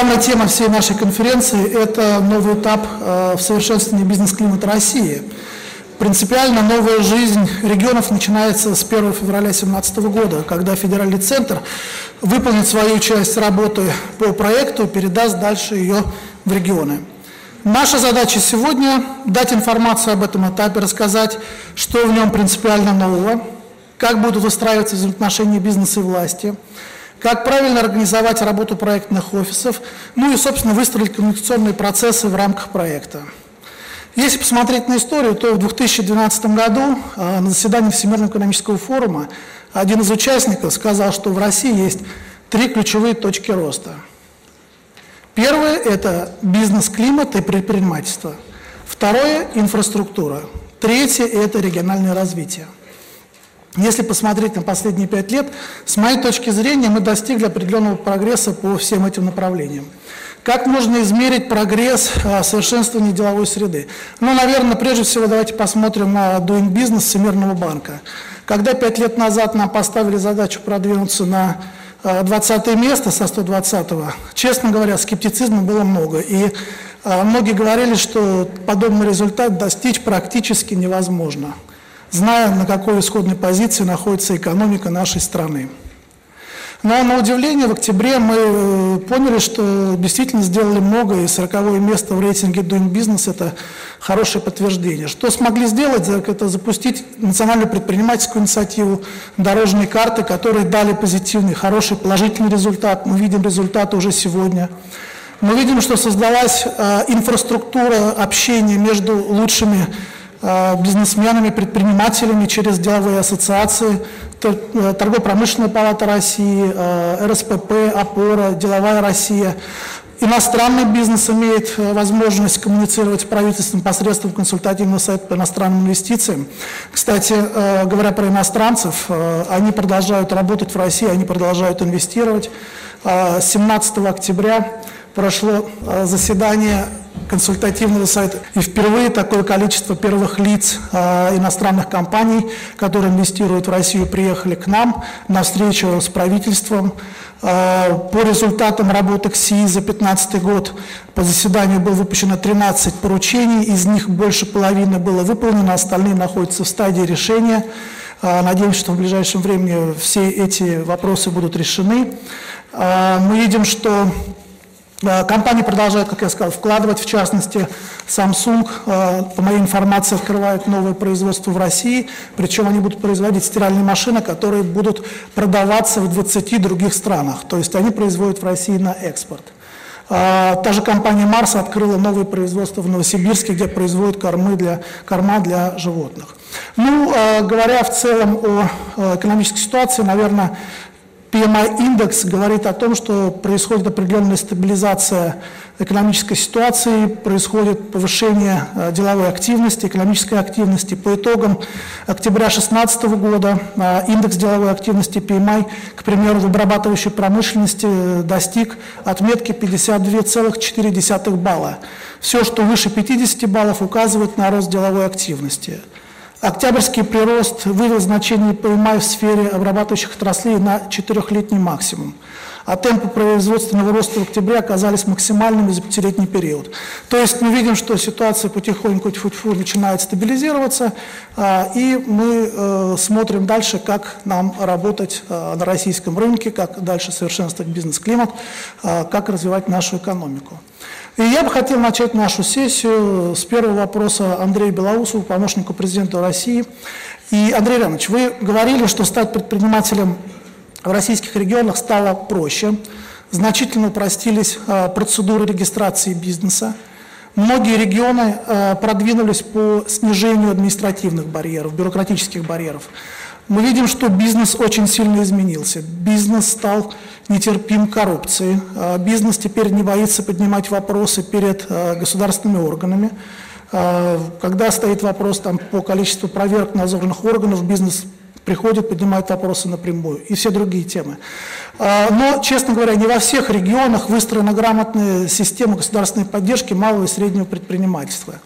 главная тема всей нашей конференции – это новый этап э, в совершенствовании бизнес-климата России. Принципиально новая жизнь регионов начинается с 1 февраля 2017 года, когда федеральный центр выполнит свою часть работы по проекту, передаст дальше ее в регионы. Наша задача сегодня – дать информацию об этом этапе, рассказать, что в нем принципиально нового, как будут выстраиваться взаимоотношения бизнеса и власти, как правильно организовать работу проектных офисов, ну и, собственно, выстроить коммуникационные процессы в рамках проекта. Если посмотреть на историю, то в 2012 году а, на заседании Всемирного экономического форума один из участников сказал, что в России есть три ключевые точки роста – Первое – это бизнес-климат и предпринимательство. Второе – инфраструктура. Третье – это региональное развитие. Если посмотреть на последние пять лет, с моей точки зрения, мы достигли определенного прогресса по всем этим направлениям. Как можно измерить прогресс а, совершенствования деловой среды? Ну, наверное, прежде всего давайте посмотрим на Doing Business Всемирного банка. Когда пять лет назад нам поставили задачу продвинуться на 20 э, место со 120-го, честно говоря, скептицизма было много. И э, многие говорили, что подобный результат достичь практически невозможно, зная, на какой исходной позиции находится экономика нашей страны. Но на удивление в октябре мы э, поняли, что действительно сделали много, и 40 место в рейтинге Doing Business – это хорошее подтверждение. Что смогли сделать, это запустить национальную предпринимательскую инициативу, дорожные карты, которые дали позитивный, хороший, положительный результат. Мы видим результаты уже сегодня. Мы видим, что создалась э, инфраструктура общения между лучшими бизнесменами, предпринимателями через деловые ассоциации, Э, Торгово-промышленная палата России, э, РСПП, ОПОРа, Деловая Россия. Иностранный бизнес имеет э, возможность коммуницировать с правительством посредством консультативного совета по иностранным инвестициям. Кстати, говоря про иностранцев, они продолжают работать в России, они продолжают инвестировать. 17 октября прошло заседание консультативного совета. И впервые такое количество первых лиц э, иностранных компаний, которые инвестируют в Россию, приехали к нам на встречу с правительством. Э, по результатам работы КСИ за 2015 год по заседанию было выпущено 13 поручений, из них больше половины было выполнено, остальные находятся в стадии решения. Э, надеемся, что в ближайшем времени все эти вопросы будут решены. Мы видим, что Э, компании продолжают, как я сказал, вкладывать, в частности, Samsung, э, по моей информации, открывает новое производство в России, причем они будут производить стиральные машины, которые будут продаваться в 20 других странах, то есть они производят в России на экспорт. Э, та же компания Марс открыла новое производство в Новосибирске, где производят кормы для, корма для животных. Ну, говоря в целом о экономической ситуации, наверное, PMI-индекс говорит о том, что происходит определенная стабилизация экономической ситуации, происходит повышение э, деловой активности, экономической активности. По итогам октября 2016 года э, индекс деловой активности PMI, к примеру, в обрабатывающей промышленности э, достиг отметки 52,4 балла. Все, что выше 50 баллов, указывает на рост деловой активности. Октябрьский прирост вывел значение ПМА в сфере обрабатывающих отраслей на четырехлетний максимум, а темпы производственного роста в октябре оказались максимальными за пятилетний период. То есть мы видим, что ситуация потихоньку тьфу -тьфу, начинает стабилизироваться, а, и мы э, смотрим дальше, как нам работать э, на российском рынке, как дальше совершенствовать бизнес-климат, э, как развивать нашу экономику. И я бы хотел начать нашу сессию с первого вопроса Андрея Белоусова, помощника президента России. И, Андрей Иванович, вы говорили, что стать предпринимателем в российских регионах стало проще, значительно упростились а, процедуры регистрации бизнеса, Многие регионы а, продвинулись по снижению административных барьеров, бюрократических барьеров. Мы видим, что бизнес очень сильно изменился. Бизнес стал нетерпим коррупции. А, бизнес теперь не боится поднимать вопросы перед государственными органами. Когда стоит вопрос там, по количеству проверок надзорных органов, бизнес приходит, поднимает вопросы напрямую и все другие темы. Но, честно говоря, не во всех регионах выстроена грамотная система государственной поддержки малого и среднего предпринимательства.